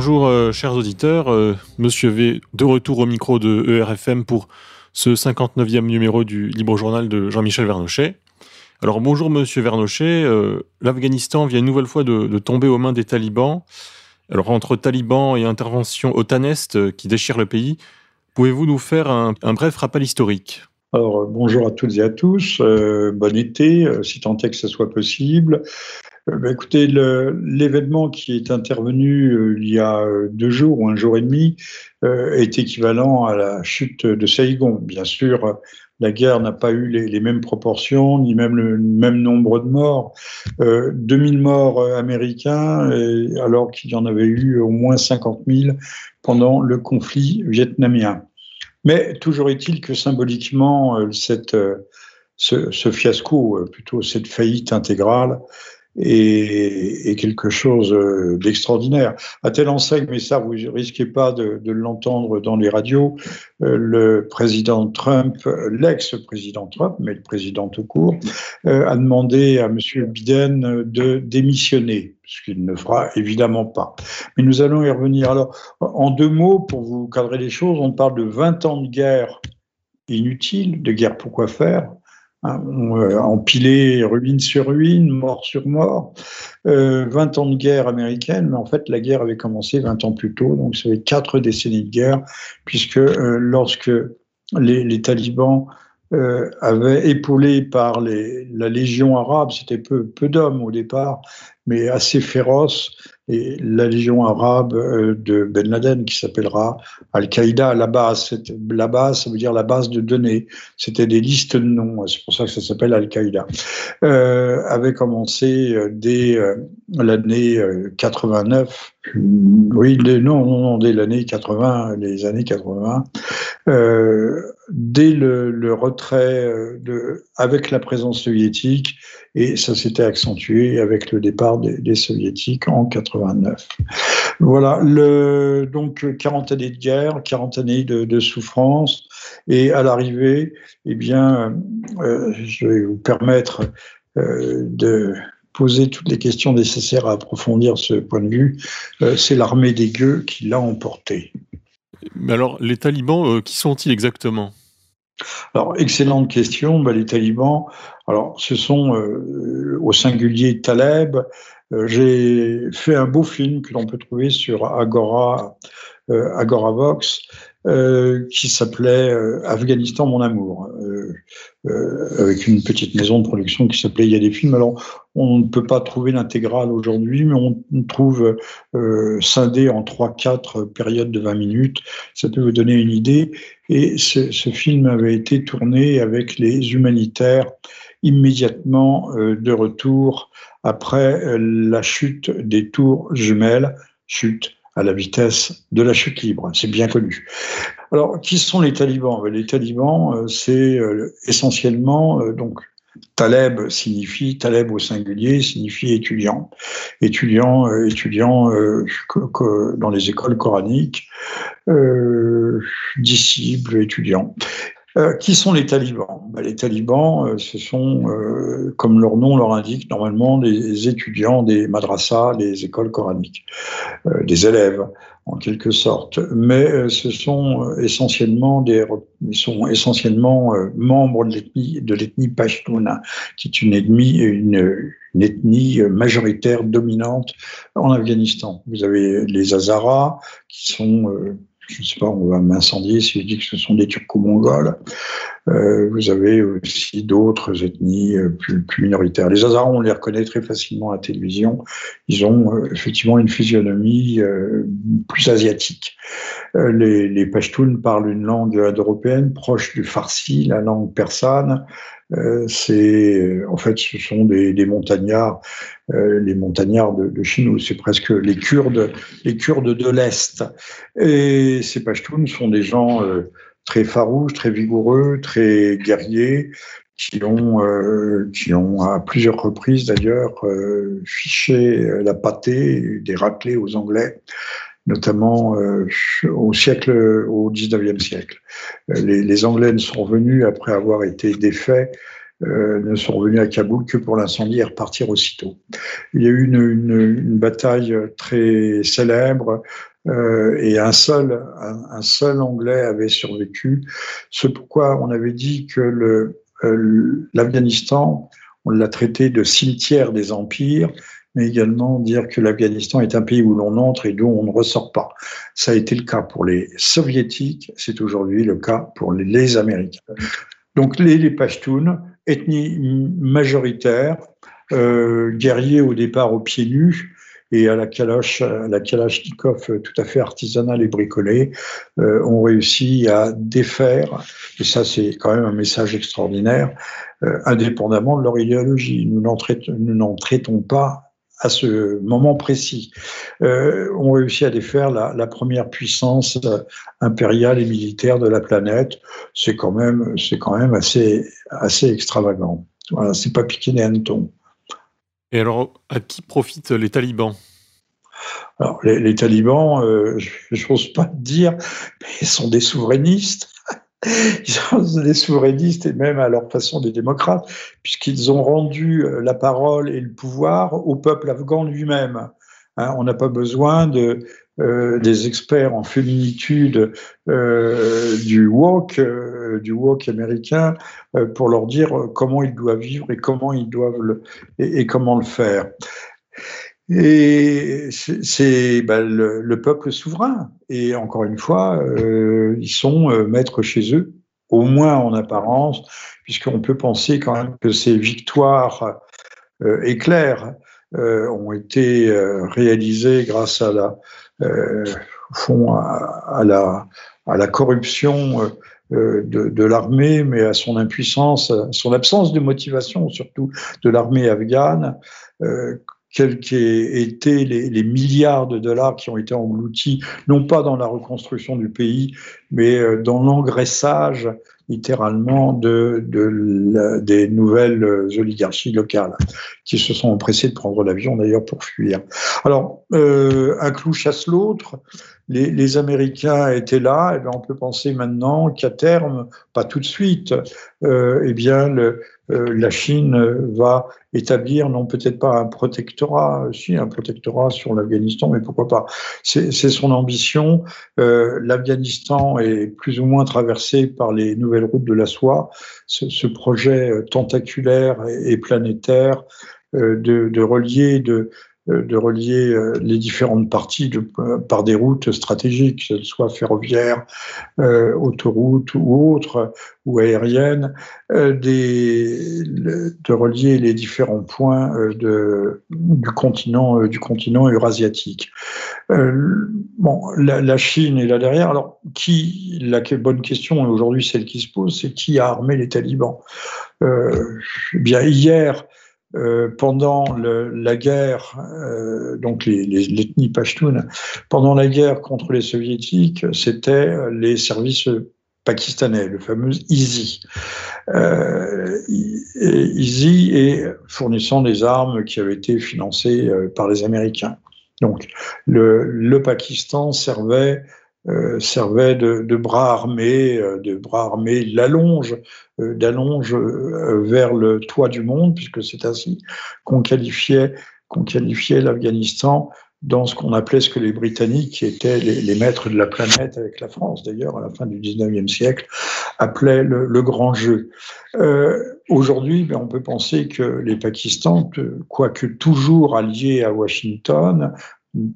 Bonjour euh, chers auditeurs, euh, Monsieur V de retour au micro de ERFM pour ce 59e numéro du Libre Journal de Jean-Michel Vernochet. Alors bonjour Monsieur Vernochet, euh, l'Afghanistan vient une nouvelle fois de, tomber aux mains des talibans. Alors entre talibans et intervention otaneste qui déchire le pays, pouvez-vous nous faire un, bref rappel historique? Alors, bonjour à toutes et à tous, bon été, si tant est que ce soit possible. Euh, bah, écoutez, l'événement qui est intervenu euh, il y a euh, deux jours ou un jour et demi est équivalent à la chute de Saigon. Bien sûr, la guerre n'a pas eu les, mêmes proportions, ni même le même nombre de morts. 2000 morts américains, alors qu'il y en avait eu au moins 50 000 pendant le conflit vietnamien. Mais toujours est-il que symboliquement, cette, ce, ce, fiasco, plutôt cette faillite intégrale, et, quelque chose euh, d'extraordinaire. À tel enseigne, mais ça, vous risquez pas de, l'entendre dans les radios, euh, le président Trump, l'ex-président Trump, mais le président tout court, euh, a demandé à M. Biden de démissionner, ce qu'il ne fera évidemment pas. Mais nous allons y revenir. Alors, en deux mots, pour vous cadrer les choses, on parle de 20 ans de guerre inutile, de guerre pourquoi faire, Hein, euh, empilé ruine sur ruine, mort sur mort. Euh, 20 ans de guerre américaine, mais en fait la guerre avait commencé 20 ans plus tôt, donc ça fait quatre décennies de guerre, puisque euh, lorsque les, les talibans euh, avaient épaulé par les, la Légion arabe, c'était peu, peu d'hommes au départ, mais assez féroces, et la Légion arabe euh, de Ben Laden, qui s'appellera Al-Qaïda la base. La base, ça veut dire la base de données. C'était des listes de noms, c'est pour ça que ça s'appelle Al-Qaïda. Euh, avait commencé euh, dès l'année 89, oui, non, non, dès l'année 80, les années 80, euh, dès le, le retrait de, avec la présence soviétique, et ça s'était accentué avec le départ des, soviétiques en 89. Voilà, donc 40 années de guerre, 40 années de, de souffrance, et à l'arrivée, eh bien, euh, je vais vous permettre euh, de poser toutes les questions nécessaires à approfondir ce point de vue. Euh, c'est l'armée des gueux qui l'a emporté. Mais alors, les talibans, qui sont-ils exactement? Alors, excellente question. Ben, les talibans, alors, ce sont euh, au singulier Taleb. Euh, j'ai fait un beau film que l'on peut trouver sur Agora, euh, Agoravox, euh, qui s'appelait Afghanistan, mon amour, avec une petite maison de production qui s'appelait Il y a des films. Alors, on ne peut pas trouver l'intégrale aujourd'hui, mais on trouve scindé en 3-4 périodes de 20 minutes. Ça peut vous donner une idée. Et ce, film avait été tourné avec les humanitaires immédiatement euh, de retour après euh, la chute des tours jumelles, chute à la vitesse de la chute libre, c'est bien connu. Alors, qui sont les talibans? Les talibans, euh, c'est essentiellement donc Taleb signifie, Taleb au singulier signifie étudiant. Étudiant, étudiant dans les écoles coraniques, euh, disciples, étudiants. Euh, qui sont les talibans? Ben, Les talibans, euh, ce sont, euh, comme leur nom leur indique, normalement des étudiants des madrassas, des écoles coraniques, des élèves en quelque sorte. Mais ce sont essentiellement des, ils sont essentiellement membres de l'ethnie de l'ethnie Pashtuna, qui est une ethnie, une ethnie majoritaire dominante en Afghanistan. Vous avez les Hazaras, qui sont je ne sais pas, on va m'incendier si je dis que ce sont des Turco-Mongols. Euh, vous avez aussi d'autres ethnies euh, plus, minoritaires. Les Hazaras, on les reconnaît très facilement à la télévision. Ils ont euh, effectivement une physionomie plus asiatique. les, les Pashtuns parlent une langue indo-européenne proche du farsi, la langue persane. C'est en fait ce sont des, montagnards euh, les montagnards de, de Chine, c'est presque les Kurdes, les Kurdes de l'Est. Et ces Pashtuns sont des gens euh, très farouches, très vigoureux, très guerriers, qui ont, euh, qui ont à plusieurs reprises d'ailleurs fiché la pâtée, des raclés aux Anglais notamment au siècle, au 19e siècle. Les, les, Anglais sont revenus après avoir été défaits ne sont revenus à Kaboul que pour l'incendie et repartir aussitôt. Il y a eu une, bataille très célèbre et un seul, un, seul Anglais avait survécu. C'est pourquoi on avait dit que l'Afghanistan, on l'a traité de cimetière des empires mais également dire que l'Afghanistan est un pays où l'on entre et d'où on ne ressort pas. Ça a été le cas pour les soviétiques, c'est aujourd'hui le cas pour les Américains. Donc les, Pashtuns, ethnie majoritaire, euh, guerriers au départ aux pieds nus, et à la Kalash, la Kalachnikov tout à fait artisanale et bricolée, euh, ont réussi à défaire, et ça c'est quand même un message extraordinaire, euh, indépendamment de leur idéologie. Nous n'en traitons pas à ce moment précis, euh, ont réussi à défaire la, la, première puissance impériale et militaire de la planète. C'est quand même, c'est quand même assez, assez extravagant. Voilà, c'est pas piqué des hannetons. Et alors, à qui profitent les talibans? Alors, les, les talibans, euh, je n'ose pas dire, mais ils sont des souverainistes. Des souverainistes et même à leur façon des démocrates, puisqu'ils ont rendu euh, la parole et le pouvoir au peuple afghan lui-même. Hein, on n'a pas besoin de, euh, des experts en féminitude euh, du euh, du américain, pour leur dire comment ils doivent vivre et comment ils doivent et comment le faire. Et c'est ben, le, le, peuple souverain. Et encore une fois, euh, ils sont euh, maîtres chez eux, au moins en apparence, puisqu'on peut penser quand même que ces victoires euh, éclairs euh, ont été réalisées grâce à la, fond, à, la, à la corruption. De, l'armée, mais à son impuissance, son absence de motivation, surtout de l'armée afghane, quels qu'aient été les, les, milliards de dollars qui ont été engloutis, non pas dans la reconstruction du pays, mais euh, dans l'engraissage littéralement de, de des nouvelles oligarchies locales qui se sont empressées de prendre l'avion d'ailleurs pour fuir. Alors, euh, un clou chasse l'autre. Les, Américains étaient là, et eh bien on peut penser maintenant qu'à terme, pas tout de suite, euh, eh bien euh, la Chine va établir, non peut-être pas un protectorat, si un protectorat sur l'Afghanistan, mais pourquoi pas. C'est son ambition. Euh, L'Afghanistan est plus ou moins traversé par les nouvelles routes de la soie. Ce, projet tentaculaire et, planétaire euh, de, de, relier, de, euh, de relier euh, les différentes parties euh, par des routes stratégiques, qu'elles soient ferroviaires, euh, autoroutes ou autres, ou aériennes, euh, de relier les différents points du continent, du continent eurasiatique. bon, la, Chine est là derrière. Alors, qui, la bonne question, aujourd'hui celle qui se pose, c'est qui a armé les talibans? Eh Bien, hier, euh, pendant la guerre, euh, donc l'ethnie les, Pashtun, pendant la guerre contre les soviétiques, c'était les services pakistanais, le fameux ISI. Euh, ISI est fournissant des armes qui avaient été financées euh, par les Américains. Donc le Pakistan servait euh, servait de, bras armés, euh, de bras armés l'allonge, euh, d'allonge vers le toit du monde, puisque c'est ainsi qu'on qualifiait, l'Afghanistan dans ce qu'on appelait ce que les Britanniques, qui étaient les, maîtres de la planète avec la France d'ailleurs à la fin du 19e siècle, appelaient le, grand jeu. Euh, Aujourd'hui, ben, on peut penser que les Pakistans, quoique toujours alliés à Washington,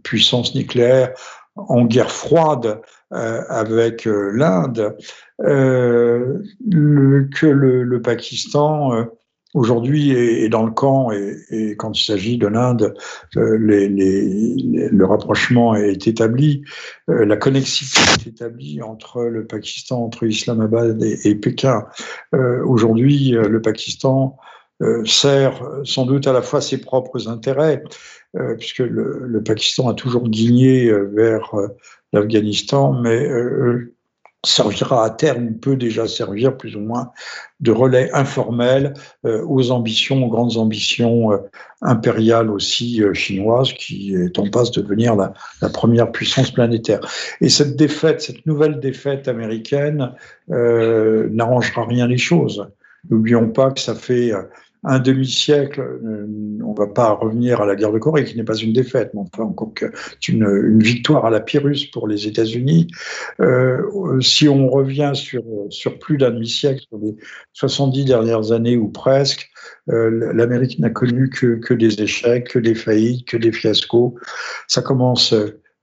puissance nucléaire en guerre froide euh, avec euh, l'Inde, euh, que le, Pakistan aujourd'hui est, dans le camp et, quand il s'agit de l'Inde, le rapprochement est établi, la connexité est établie entre le Pakistan, entre Islamabad et Pékin. aujourd'hui, le Pakistan sert sans doute à la fois ses propres intérêts, euh, puisque le, Pakistan a toujours guigné euh, vers euh, l'Afghanistan, mais servira à terme, peut déjà servir plus ou moins de relais informel aux ambitions, aux grandes ambitions impériales aussi chinoises, qui est en passe de devenir la, la, première puissance planétaire. Et cette défaite, cette nouvelle défaite américaine, n'arrangera rien les choses. N'oublions pas que ça fait un demi-siècle, euh, on ne va pas revenir à la guerre de Corée, qui n'est pas une défaite, mais enfin encore une, une victoire à la Pyrrhus pour les États-Unis. Euh, si on revient sur, plus d'un demi-siècle, sur les 70 dernières années ou presque, euh, l'Amérique n'a connu que, des échecs, que des faillites, que des fiascos. Ça commence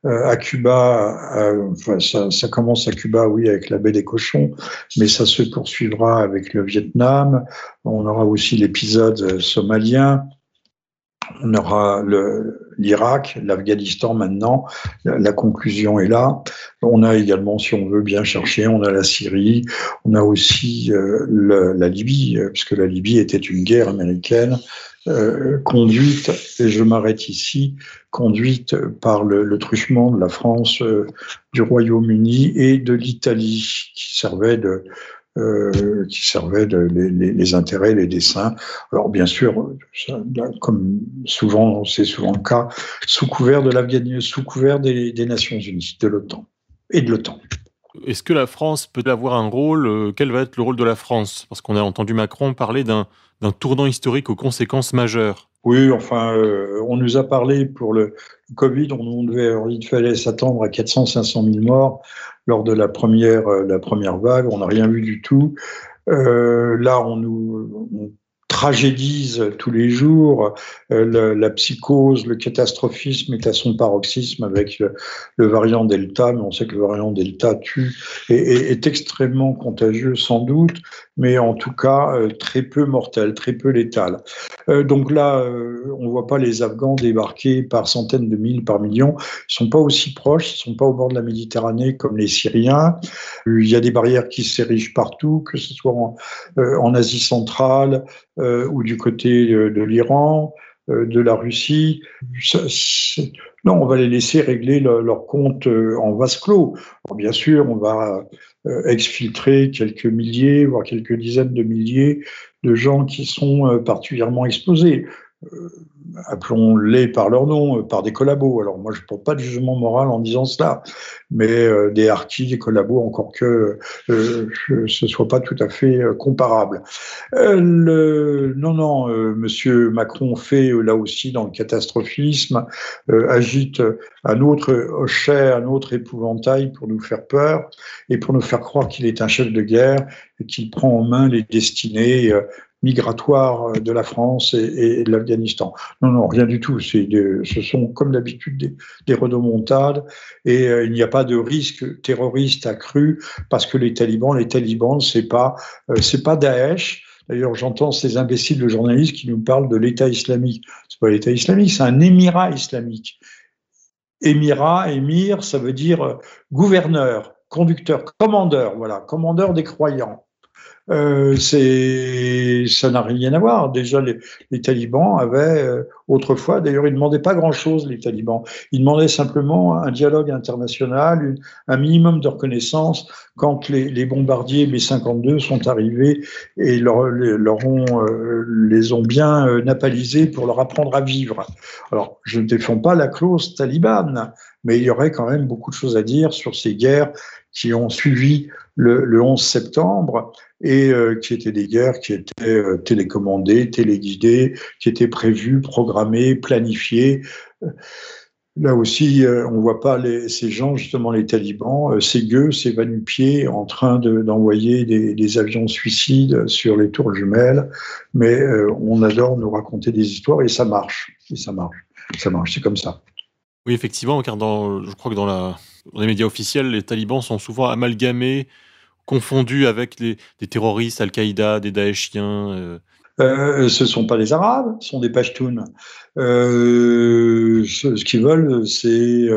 euh, à Cuba, enfin, ça, ça, commence à Cuba, oui, avec la baie des cochons, mais ça se poursuivra avec le Vietnam. On aura aussi l'épisode somalien. On aura l'Irak, l'Afghanistan maintenant. La, conclusion est là. On a également, si on veut bien chercher, on a la Syrie. On a aussi euh, la Libye, euh, puisque la Libye était une guerre américaine euh, conduite, et je m'arrête ici, conduite par le, truchement de la France, du Royaume-Uni et de l'Italie, qui servait de, euh, qui servait de, les, les, intérêts, les dessins. Alors bien sûr, comme souvent, c'est souvent le cas, sous couvert de l'Afghanistan, sous couvert des, des Nations Unies, de l'OTAN et de l'OTAN. Est-ce que la France peut avoir un rôle Quel va être le rôle de la France? Parce qu'on a entendu Macron parler d'un tournant historique aux conséquences majeures. Oui, enfin, euh, on nous a parlé pour le Covid, on, devait, il fallait s'attendre à 400-500 000 morts lors de la première, euh, la première vague. On n'a rien vu du tout. Euh, là, on nous, tragédise tous les jours. Euh, la, psychose, le catastrophisme est à son paroxysme avec le, variant Delta, mais on sait que le variant Delta tue et, est extrêmement contagieux sans doute, mais en tout cas euh, très peu mortel, très peu létal. Euh, donc là, on ne voit pas les Afghans débarquer par centaines de mille, par millions. Ils sont pas aussi proches, ils sont pas au bord de la Méditerranée comme les Syriens. Il y a des barrières qui s'érigent partout, que ce soit en, Asie centrale, ou du côté de, l'Iran, euh, de la Russie. non, on va les laisser régler leur compte euh, en vase clos. bien sûr, on va exfiltrer quelques milliers, voire quelques dizaines de milliers de gens qui sont particulièrement exposés. Euh, appelons-les par leur nom, euh, par des collabos. Alors moi, je ne porte pas de jugement moral en disant cela, mais euh, des harkis, des collabos, encore que ce ne soit pas tout à fait comparable. Le, non, non, Monsieur Macron fait là aussi dans le catastrophisme, agite un autre hochet, un autre épouvantail pour nous faire peur et pour nous faire croire qu'il est un chef de guerre et qu'il prend en main les destinées migratoire euh, de la France et, de l'Afghanistan. Non, non, rien du tout. De, ce sont, comme d'habitude, des, des et euh, il n'y a pas de risque terroriste accru parce que les talibans, les talibans, c'est pas, euh, c'est pas Daesh. D'ailleurs, j'entends ces imbéciles de journalistes qui nous parlent de l'État islamique. C'est pas l'État islamique, c'est un émirat islamique. Émirat, émir, ça veut dire gouverneur, conducteur, commandeur, voilà, commandeur des croyants. Euh, c'est, ça n'a rien à voir. Déjà, les, talibans avaient euh, autrefois, d'ailleurs, ils ne demandaient pas grand-chose, les talibans. Ils demandaient simplement un dialogue international, un minimum de reconnaissance quand les, bombardiers B-52 sont arrivés et leur, ont, euh, les ont bien euh, napalisés pour leur apprendre à vivre. Alors, je ne défends pas la clause talibane, mais il y aurait quand même beaucoup de choses à dire sur ces guerres qui ont suivi le 11 septembre et euh, qui étaient des guerres qui étaient euh, télécommandées, téléguidées, qui étaient prévues, programmées, planifiées. Euh, là aussi, on ne voit pas ces gens, justement les talibans, ces gueux, ces vanupiers en train d'envoyer des, des, avions suicides sur les tours jumelles, mais on adore nous raconter des histoires et ça marche, et ça marche, ça marche, c'est comme ça. Oui, effectivement, car je crois que dans les médias officiels, les talibans sont souvent amalgamés confondus avec des terroristes, Al-Qaïda, des Daeshiens euh. euh, Ce ne sont pas les Arabes, ce sont des Pashtuns. Euh, ce, qu'ils veulent, c'est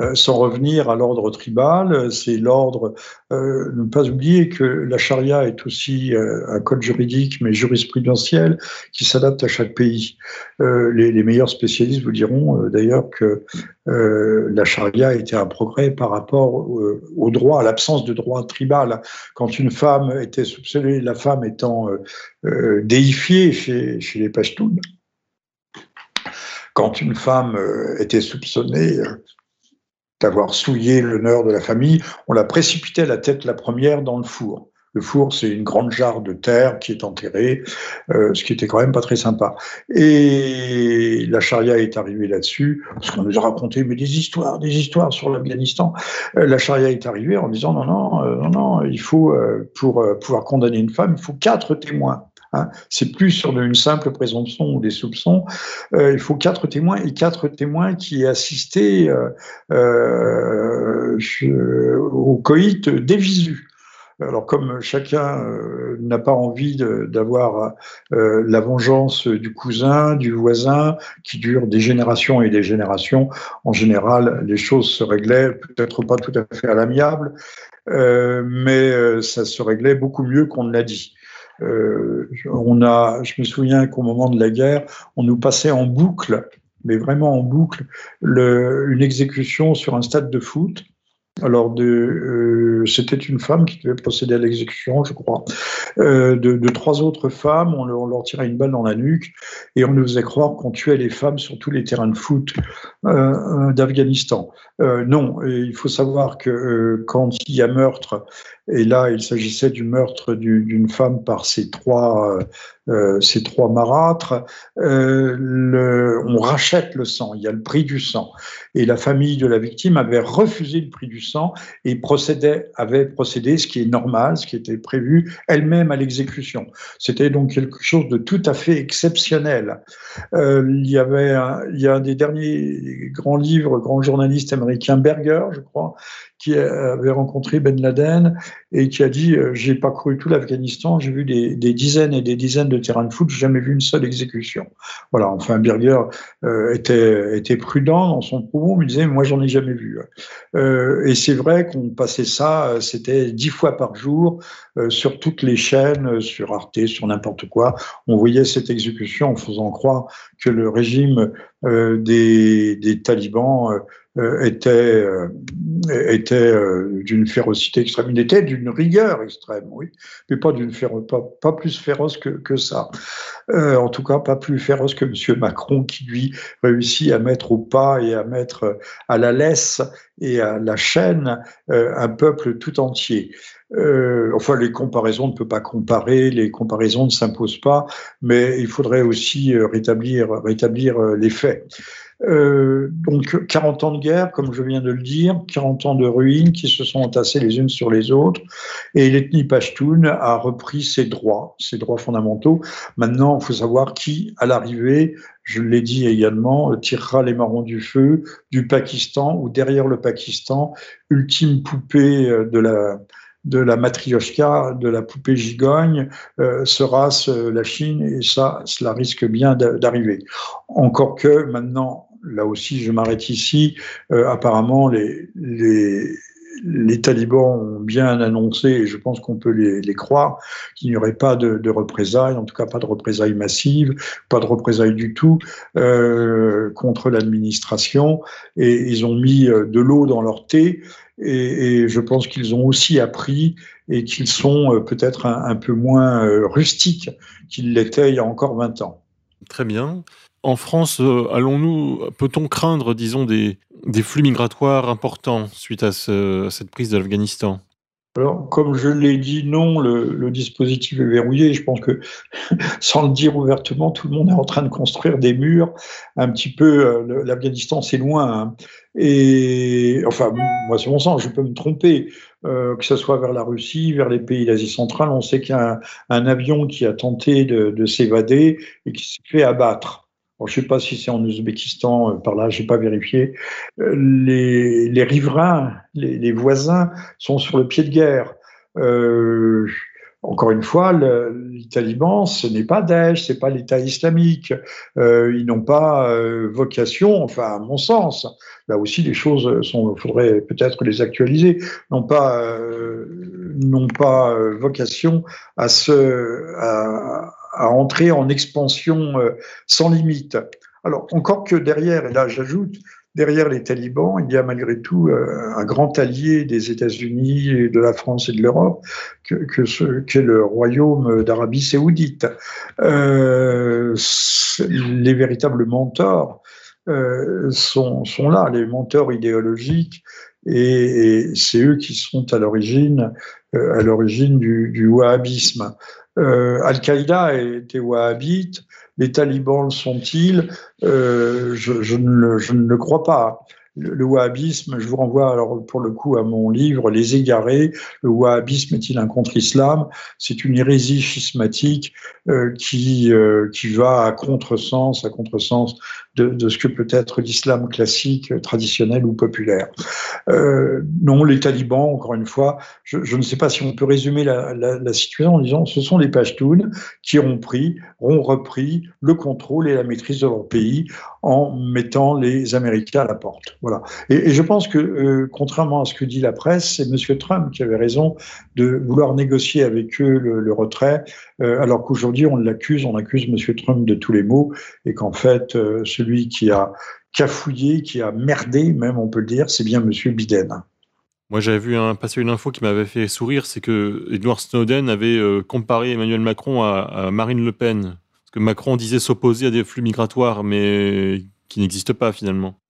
euh, sans revenir à l'ordre tribal, c'est l'ordre. Euh, ne pas oublier que la charia est aussi euh, un code juridique, mais jurisprudentiel, qui s'adapte à chaque pays. Les, meilleurs spécialistes vous diront d'ailleurs que la charia était un progrès par rapport au droit, à l'absence de droit tribal. Quand une femme était soupçonnée, la femme étant déifiée chez, chez les Pashtuns, quand une femme était soupçonnée d'avoir souillé l'honneur de la famille, on la précipitait la tête la première dans le four. Le four, c'est une grande jarre de terre qui est enterrée, euh, ce qui était quand même pas très sympa. Et la charia est arrivée là-dessus, parce qu'on nous a raconté des histoires, des histoires sur l'Afghanistan. Euh, la charia est arrivée en disant non, non, euh, non, non, il faut pour pouvoir condamner une femme, il faut quatre témoins. Hein. C'est plus sur une simple présomption ou des soupçons. il faut quatre témoins et quatre témoins qui aient assisté euh, au coït des visus. Alors comme chacun euh, n'a pas envie d'avoir euh, la vengeance du cousin, du voisin, qui dure des générations et des générations, en général, les choses se réglaient, peut-être pas tout à fait à l'amiable, euh, mais ça se réglait beaucoup mieux qu'on ne l'a dit. On a, je me souviens qu'au moment de la guerre, on nous passait en boucle, mais vraiment en boucle, le, une exécution sur un stade de foot alors, euh, c'était une femme qui devait procéder à l'exécution, je crois. Euh, de, trois autres femmes, on leur, tirait une balle dans la nuque et on nous faisait croire qu'on tuait les femmes sur tous les terrains de foot euh, d'Afghanistan. non, il faut savoir que quand il y a meurtre, et là il s'agissait du meurtre d'une femme par ces trois euh, ces trois marâtres, euh, on rachète le sang, il y a le prix du sang. Et la famille de la victime avait refusé le prix du sang et procédait, avait procédé, ce qui est normal, ce qui était prévu, elle-même à l'exécution. C'était donc quelque chose de tout à fait exceptionnel. Euh, il y avait il y a un des derniers grands livres, grand journaliste américain Berger, je crois, qui avait rencontré Ben Laden et qui a dit euh, j'ai parcouru tout l'Afghanistan, j'ai vu des, dizaines et des dizaines de terrains de foot, j'ai jamais vu une seule exécution. Voilà, enfin Birger euh, était, était prudent dans son propos, mais disait moi j'en ai jamais vu. Euh, et c'est vrai qu'on passait ça, c'était dix fois par jour sur toutes les chaînes, sur Arte, sur n'importe quoi. On voyait cette exécution en faisant croire que le régime des, des talibans était, euh, était euh, d'une férocité extrême. Il était d'une rigueur extrême, oui, mais pas, pas, plus féroce que, que ça. en tout cas, pas plus féroce que M. Macron, qui lui réussit à mettre au pas et à mettre à la laisse et à la chaîne un peuple tout entier. Euh, enfin, les comparaisons ne peut pas comparer, les comparaisons ne s'imposent pas, mais il faudrait aussi rétablir, rétablir les faits. Euh, donc 40 ans de guerre, comme je viens de le dire, 40 ans de ruines qui se sont entassées les unes sur les autres, et l'ethnie Pashtun a repris ses droits, ses droits fondamentaux. Maintenant, il faut savoir qui, à l'arrivée, je l'ai dit également, tirera les marrons du feu du Pakistan ou derrière le Pakistan, ultime poupée euh, de la de la matrioshka, de la poupée gigogne, euh, sera la Chine, et ça, cela risque bien d'arriver. Encore que maintenant, là aussi, je m'arrête ici. Euh, apparemment, les, les, les, talibans ont bien annoncé, et je pense qu'on peut les, les croire, qu'il n'y aurait pas de, de, représailles, en tout cas pas de représailles massives, pas de représailles du tout euh, contre l'administration. Et ils ont mis euh, de l'eau dans leur thé. Et, et je pense qu'ils ont aussi appris et qu'ils sont euh, peut-être un, un, peu moins euh, rustiques qu'ils l'étaient il y a encore 20 ans. Très bien. En France, euh, allons-nous, peut-on craindre, disons, des, des, flux migratoires importants suite à, ce, à cette prise de l'Afghanistan alors, comme je l'ai dit, non, le, le, dispositif est verrouillé. Je pense que, sans le dire ouvertement, tout le monde est en train de construire des murs. Un petit peu, l'Afghanistan, c'est loin. Hein. Et, enfin, moi, c'est mon sens, je peux me tromper. Euh, que ce soit vers la Russie, vers les pays d'Asie centrale, on sait qu'il y a un, avion qui a tenté de, de s'évader et qui s'est fait abattre je ne sais pas si c'est en Ouzbékistan, euh, par là, j'ai pas vérifié. Euh, les, riverains, les, voisins sont sur le pied de guerre. Encore une fois, le, les talibans, ce n'est pas Daesh, c'est pas l'État islamique. Euh, ils n'ont pas euh, vocation, enfin à mon sens, là aussi les choses sont, faudrait peut-être les actualiser, n'ont pas, euh, n'ont pas vocation à se, à, entrer en expansion sans limite. Alors, encore que derrière, et là j'ajoute, derrière les talibans, il y a malgré tout euh, un grand allié des États-Unis, de la France et de l'Europe, que, qu'est le royaume d'Arabie saoudite. Euh, les véritables mentors euh, sont, là, les mentors idéologiques, et, c'est eux qui sont à l'origine du, wahhabisme. Al-Qaïda était wahhabite, les talibans le sont-ils? Je, je, ne, le crois pas. Le, wahhabisme, je vous renvoie alors pour le coup à mon livre Les égarés, le wahhabisme est-il un contre-islam? C'est une hérésie schismatique euh, qui, euh, qui va à contresens, à contresens de, ce que peut être l'islam classique, traditionnel ou populaire. Euh, non, les talibans, encore une fois, je, ne sais pas si on peut résumer la, situation en disant ce sont les Pashtuns qui ont pris, ont repris le contrôle et la maîtrise de leur pays en mettant les Américains à la porte. Voilà. Et, je pense que, euh, contrairement à ce que dit la presse, c'est M. Trump qui avait raison de vouloir négocier avec eux le, retrait, euh, alors qu'aujourd'hui on l'accuse, on accuse M. Trump de tous les maux, et qu'en fait euh, celui qui a cafouillé, qui a merdé, même on peut le dire, c'est bien M. Biden. Moi, j'avais vu un, passer une info qui m'avait fait sourire, c'est que Edward Snowden avait euh, comparé Emmanuel Macron à, à Marine Le Pen. Parce que Macron disait s'opposer à des flux migratoires, mais qui n'existent pas finalement.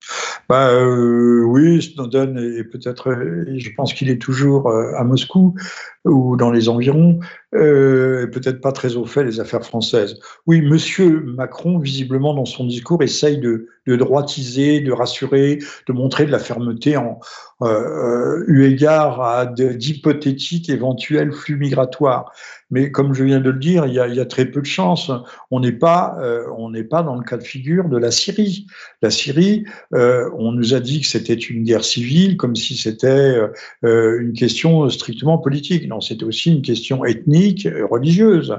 Bah, euh, oui, Snowden est peut-être, je pense qu'il est toujours euh, à Moscou ou dans les environs, euh, peut-être pas très au fait des affaires françaises. Oui, Monsieur Macron, visiblement dans son discours, essaye de, droitiser, de rassurer, de montrer de la fermeté en euh, eu égard à d'hypothétiques éventuels flux migratoires. Mais comme je viens de le dire, il y a, il y a très peu de chances. On n'est pas, euh, on n'est pas dans le cas de figure de la Syrie. La Syrie, euh, on nous a dit que c'était une guerre civile, comme si c'était euh, une question strictement politique. Non, c'était aussi une question ethnique, religieuse.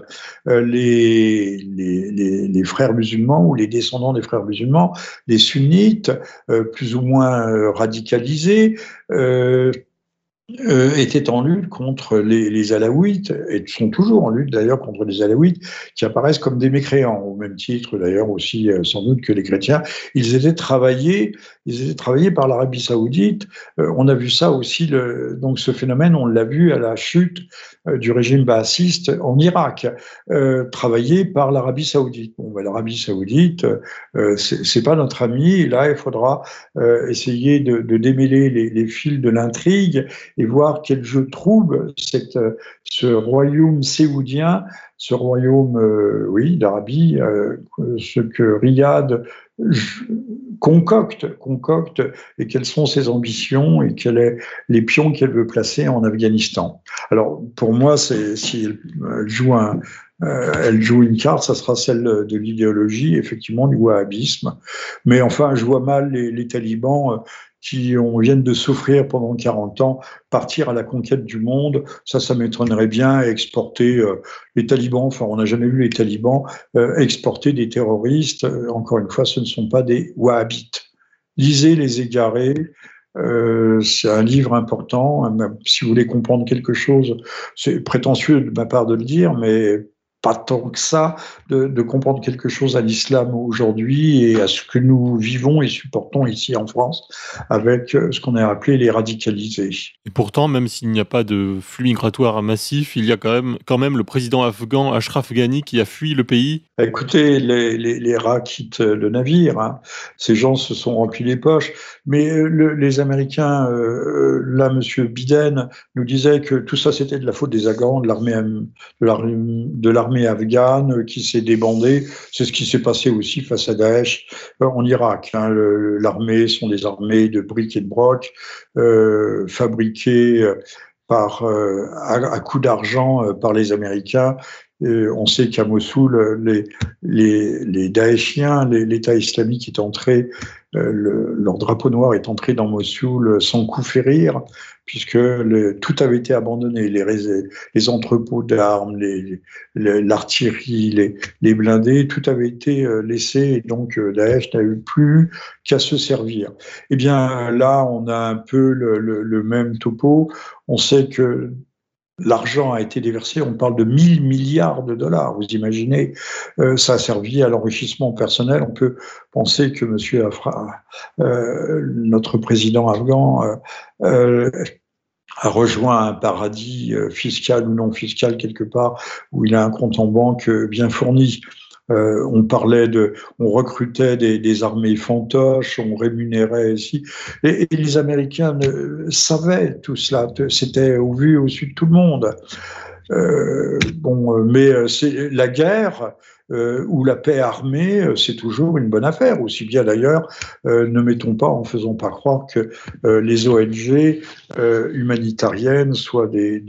Euh, les, les, les, les, frères musulmans ou les descendants des frères musulmans, les sunnites, euh, plus ou moins euh, radicalisés, euh, étaient en lutte contre les, les, alaouites, et sont toujours en lutte d'ailleurs contre les alaouites, qui apparaissent comme des mécréants, au même titre d'ailleurs aussi euh, sans doute que les chrétiens. Ils étaient travaillés, ils étaient travaillés par l'Arabie saoudite. Euh, on a vu ça aussi, donc ce phénomène, on l'a vu à la chute du régime baassiste en Irak, travaillé par l'Arabie saoudite. Bon, ben, l'Arabie saoudite, c'est pas notre ami, là il faudra essayer de, démêler les fils de l'intrigue et voir quel jeu trouble cette, ce royaume séoudien, ce royaume, euh, oui, d'Arabie, euh, ce que Riyad concocte, concocte, et quelles sont ses ambitions et quels sont les pions qu'elle veut placer en Afghanistan. Alors, pour moi, si elle joue euh, une carte, ça sera celle de l'idéologie, effectivement, du wahhabisme. Mais enfin, je vois mal les, talibans euh, qui ont, viennent de souffrir pendant 40 ans, partir à la conquête du monde, ça, ça m'étonnerait bien, exporter euh, les talibans, enfin, on n'a jamais vu les talibans euh, exporter des terroristes. Euh, encore une fois, ce ne sont pas des wahhabites. Lisez Les Égarés. C'est un livre important. Si vous voulez comprendre quelque chose, c'est prétentieux de ma part de le dire, mais pas tant que ça de, de comprendre quelque chose à l'islam aujourd'hui et à ce que nous vivons et supportons ici en France avec euh, ce qu'on a appelé les radicalisés. Et pourtant, même s'il n'y a pas de flux migratoire massif, il y a quand même, quand même le président afghan Ashraf Ghani qui a fui le pays. Écoutez, les, les, les rats quittent le navire. Hein. Ces gens se sont remplis les poches. Mais euh, le, les Américains, euh, là, Monsieur Biden nous disait que tout ça c'était de la faute des Afghans, de l'armée de l'armée l'armée afghane qui s'est débandée. C'est ce qui s'est passé aussi face à Daesh euh, en Irak. Hein. L'armée sont des armées de briques et de broc euh, fabriquées euh, par, euh, à, à coup d'argent par les Américains on sait qu'à Mossoul, les, les, les Daeshiens, l'État islamique est entré, le, leur drapeau noir est entré dans Mossoul sans coup férir puisque le, tout avait été abandonné, les, les entrepôts d'armes, l'artillerie, les, les, les, blindés, tout avait été euh, laissé, et donc euh, Daesh n'a eu plus qu'à se servir. Eh bien là, on a un peu le, le même topo. On sait que L'argent a été déversé, on parle de 1000 milliards de dollars, vous imaginez, euh, ça a servi à l'enrichissement personnel. On peut penser que monsieur Afra, euh, notre président afghan, euh, a rejoint un paradis fiscal ou non fiscal quelque part où il a un compte en banque bien fourni. On parlait de, on recrutait des, armées fantoches, on rémunérait ici. Et, les Américains savaient tout cela. C'était au vu, au su de tout le monde. bon, mais c'est la guerre euh, ou la paix armée, euh, c'est toujours une bonne affaire. Aussi bien d'ailleurs, euh, ne mettons pas en faisant pas croire que les ONG humanitariennes soient des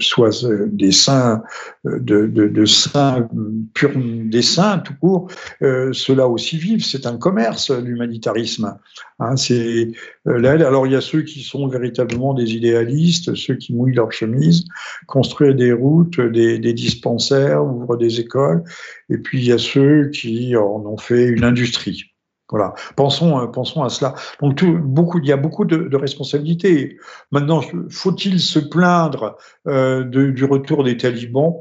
soit des saints, de, de, saints purs, des saints tout court, euh, ceux-là aussi vivent. C'est un commerce, l'humanitarisme. Hein, c'est euh, alors il y a ceux qui sont véritablement des idéalistes, ceux qui mouillent leur chemise, construire des routes, des dispensaires, ouvrent des écoles, et puis il y a ceux qui en ont fait une industrie. Voilà. Pensons, euh, pensons à cela. Donc, tout, beaucoup, il y a beaucoup de, de responsabilités. Maintenant, faut-il se plaindre euh, du retour des talibans?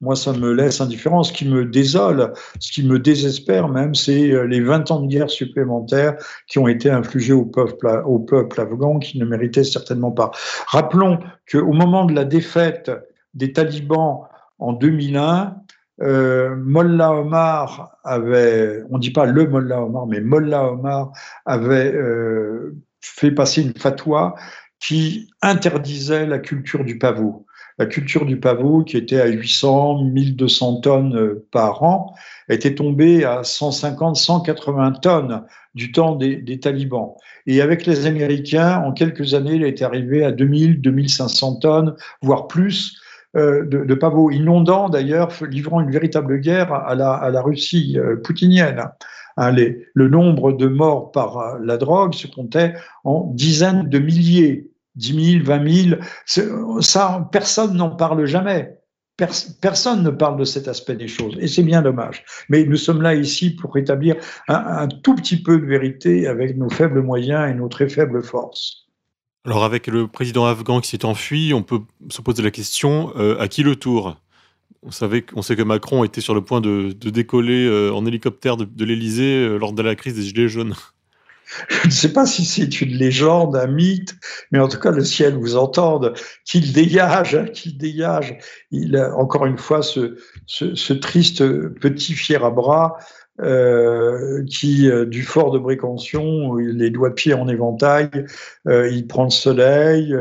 Moi, ça me laisse indifférent. Ce qui me désole, ce qui me désespère même, c'est euh, les 20 ans de guerre supplémentaires qui ont été infligés au peuple, au peuple afghan qui ne méritait certainement pas. Rappelons qu'au moment de la défaite des talibans en 2001, euh, Mollah Omar avait, on dit pas le Mollah Omar, mais Mollah Omar avait euh, fait passer une fatwa qui interdisait la culture du pavot. La culture du pavot, qui était à 800, 1200 tonnes euh, par an, était tombée à 150, 180 tonnes du temps des, des, talibans. Et avec les Américains, en quelques années, il est arrivé à 2000, 2500 tonnes, voire plus, de, de, pavots, inondant d'ailleurs, livrant une véritable guerre à la, à la Russie euh, poutinienne. Hein, le nombre de morts par euh, la drogue se comptait en dizaines de milliers, 10 000, 20 000. Ça, personne n'en parle jamais. Personne ne parle de cet aspect des choses, et c'est bien dommage. Mais nous sommes là ici pour rétablir un, un tout petit peu de vérité avec nos faibles moyens et nos très faibles forces. Alors avec le président afghan qui s'est enfui, on peut se poser la question euh, à qui le tour? On, savait, on sait que Macron était sur le point de, décoller euh, en hélicoptère de, l'Elysée euh, lors de la crise des Gilets jaunes. Je ne sais pas si c'est une légende, un mythe, mais en tout cas, le ciel vous entende, qu'il dégage, hein, qu'il dégage. Il a encore une fois ce triste petit fier à bras euh, qui, euh, du fort de Brécantion, les doigts de pied en éventail, euh, il prend le soleil,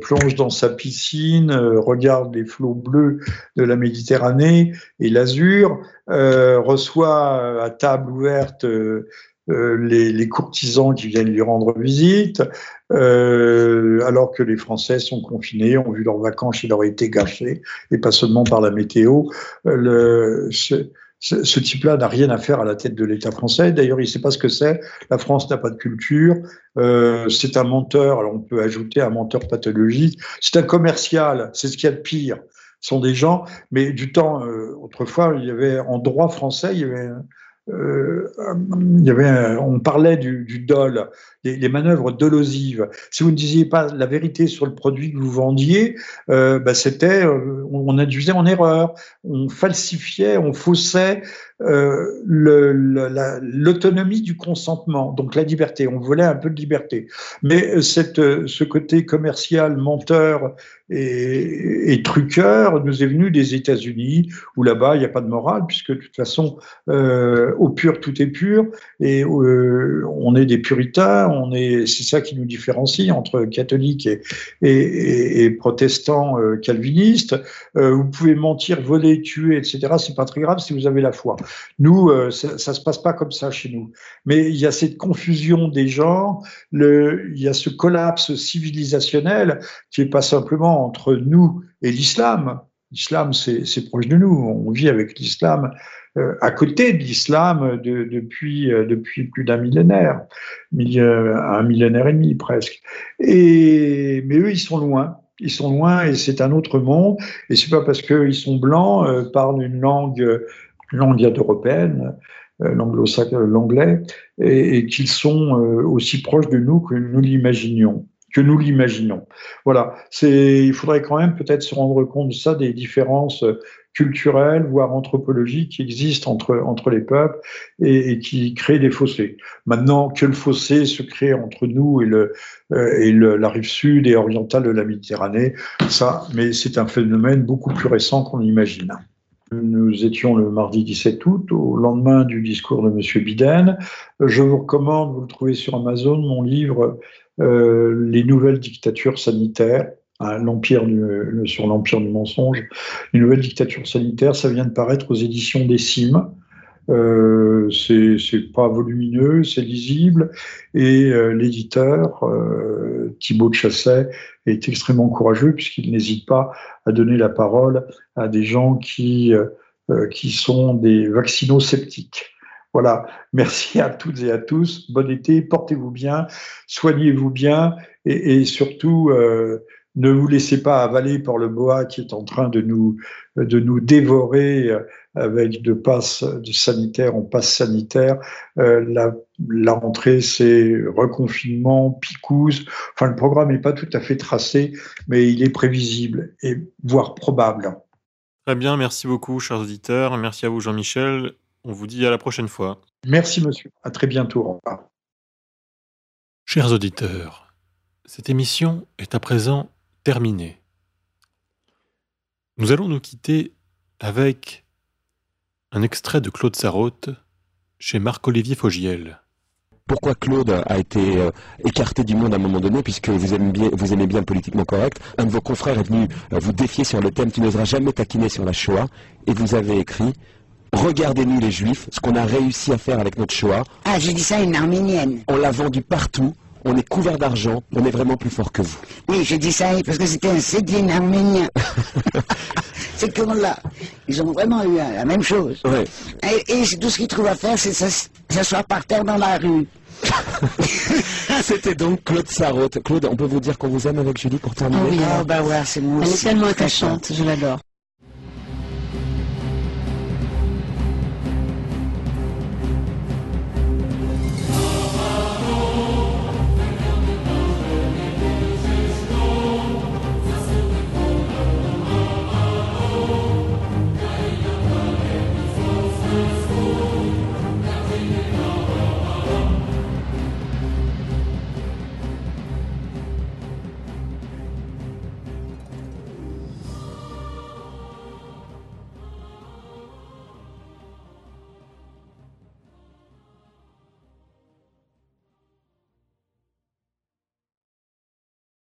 plonge dans sa piscine, regarde les flots bleus de la Méditerranée et l'azur, reçoit à table ouverte les, courtisans qui viennent lui rendre visite, euh, alors que les Français sont confinés, ont vu leurs vacances, il leur été gâchées, et pas seulement par la météo. Type-là n'a rien à faire à la tête de l'État français. D'ailleurs, il ne sait pas ce que c'est. La France n'a pas de culture. Euh, c'est un menteur. Alors, on peut ajouter un menteur pathologique. C'est un commercial. C'est ce qu'il y a de pire. Ce sont des gens, mais du temps, euh, autrefois, il y avait en droit français, il y avait euh, avait, on parlait du, du dol, les, manœuvres dolosives. Si vous ne disiez pas la vérité sur le produit que vous vendiez, euh, bah, c'était, euh, on induisait en erreur, on falsifiait, on faussait euh, l'autonomie du consentement, donc la liberté. On voulait un peu de liberté. Mais euh, cette, euh, ce côté commercial, menteur et, et truqueur nous est venu des États-Unis, où là-bas, il n'y a pas de morale, puisque de toute façon, euh, au pur, tout est pur, et euh, on est des puritains, on est, c'est ça qui nous différencie entre catholiques et, et, et protestants euh, calvinistes. vous pouvez mentir, voler, tuer, etc. C'est pas très grave si vous avez la foi. Nous, euh, ça, ça se passe pas comme ça chez nous. Mais il y a cette confusion des genres, le, il y a ce collapse civilisationnel qui est pas simplement entre nous et l'islam. L'islam, c'est proche de nous. On vit avec l'islam euh, à côté de l'islam euh, depuis plus d'un millénaire, un millénaire et demi presque. Mais eux, ils sont loin. Ils sont loin et c'est un autre monde. Et c'est pas parce qu'ils sont blancs, parlent une langue langue européenne, euh, l'anglais, et, qu'ils sont euh, aussi proches de nous que nous l'imaginions que nous l'imaginons. Voilà, c'est, il faudrait quand même peut-être se rendre compte de ça, des différences culturelles, voire anthropologiques qui existent entre, entre les peuples et, et qui créent des fossés. Maintenant, que le fossé se crée entre nous et, le, euh, et le, la rive sud et orientale de la Méditerranée, ça, mais c'est un phénomène beaucoup plus récent qu'on l'imagine. Nous étions le mardi 17 août, au lendemain du discours de M. Biden. Je vous recommande, vous le trouvez sur Amazon, mon livre euh, Les nouvelles dictatures sanitaires. Hein, sur l'empire du mensonge, les nouvelles dictatures sanitaires, ça vient de paraître aux éditions des Cimes. Euh, c'est pas volumineux, c'est lisible, et euh, l'éditeur euh, Thibaut de Chasset est extrêmement courageux puisqu'il n'hésite pas à donner la parole à des gens qui euh, qui sont des vaccinosceptiques. Voilà, merci à toutes et à tous. Bon été, portez-vous bien, soignez-vous bien. Et surtout ne vous laissez pas avaler par le boa qui est en train de nous, de nous dévorer avec de passes de sanitaire en passe sanitaire. Euh, la, la, rentrée, c'est reconfinement, picouse. Enfin, le programme n'est pas tout à fait tracé, mais il est prévisible et voire probable. Très bien, merci beaucoup, chers auditeurs. Merci à vous, Jean-Michel. On vous dit à la prochaine fois. Merci, monsieur. À très bientôt. Au revoir. Chers auditeurs, cette émission est à présent terminée. Nous allons nous quitter avec un extrait de Claude Sarraute chez Marc-Olivier Fogiel. Pourquoi Claude a été euh, écarté du monde à un moment donné, puisque vous aimez bien, vous aimez bien le politiquement correct Un de vos confrères est venu euh, vous défier sur le thème Tu n'oseras jamais taquiner sur la Shoah, et vous avez écrit Regardez-nous les Juifs, ce qu'on a réussi à faire avec notre Shoah. Ah, j'ai dit ça à une arménienne. On l'a vendu partout, on est couvert d'argent, on est vraiment plus fort que vous. Oui, j'ai dit ça parce que c'était un Cédine arménien. c'est comme là. Ils ont vraiment eu la même chose. Et, tout ce qu'ils trouvent à faire, c'est s'asseoir par terre dans la rue. C'était donc Claude Sarraute. Claude, on peut vous dire qu'on vous aime avec Julie pour terminer Oui, oh, bah ouais, c'est moi Elle est tellement attachante, je l'adore.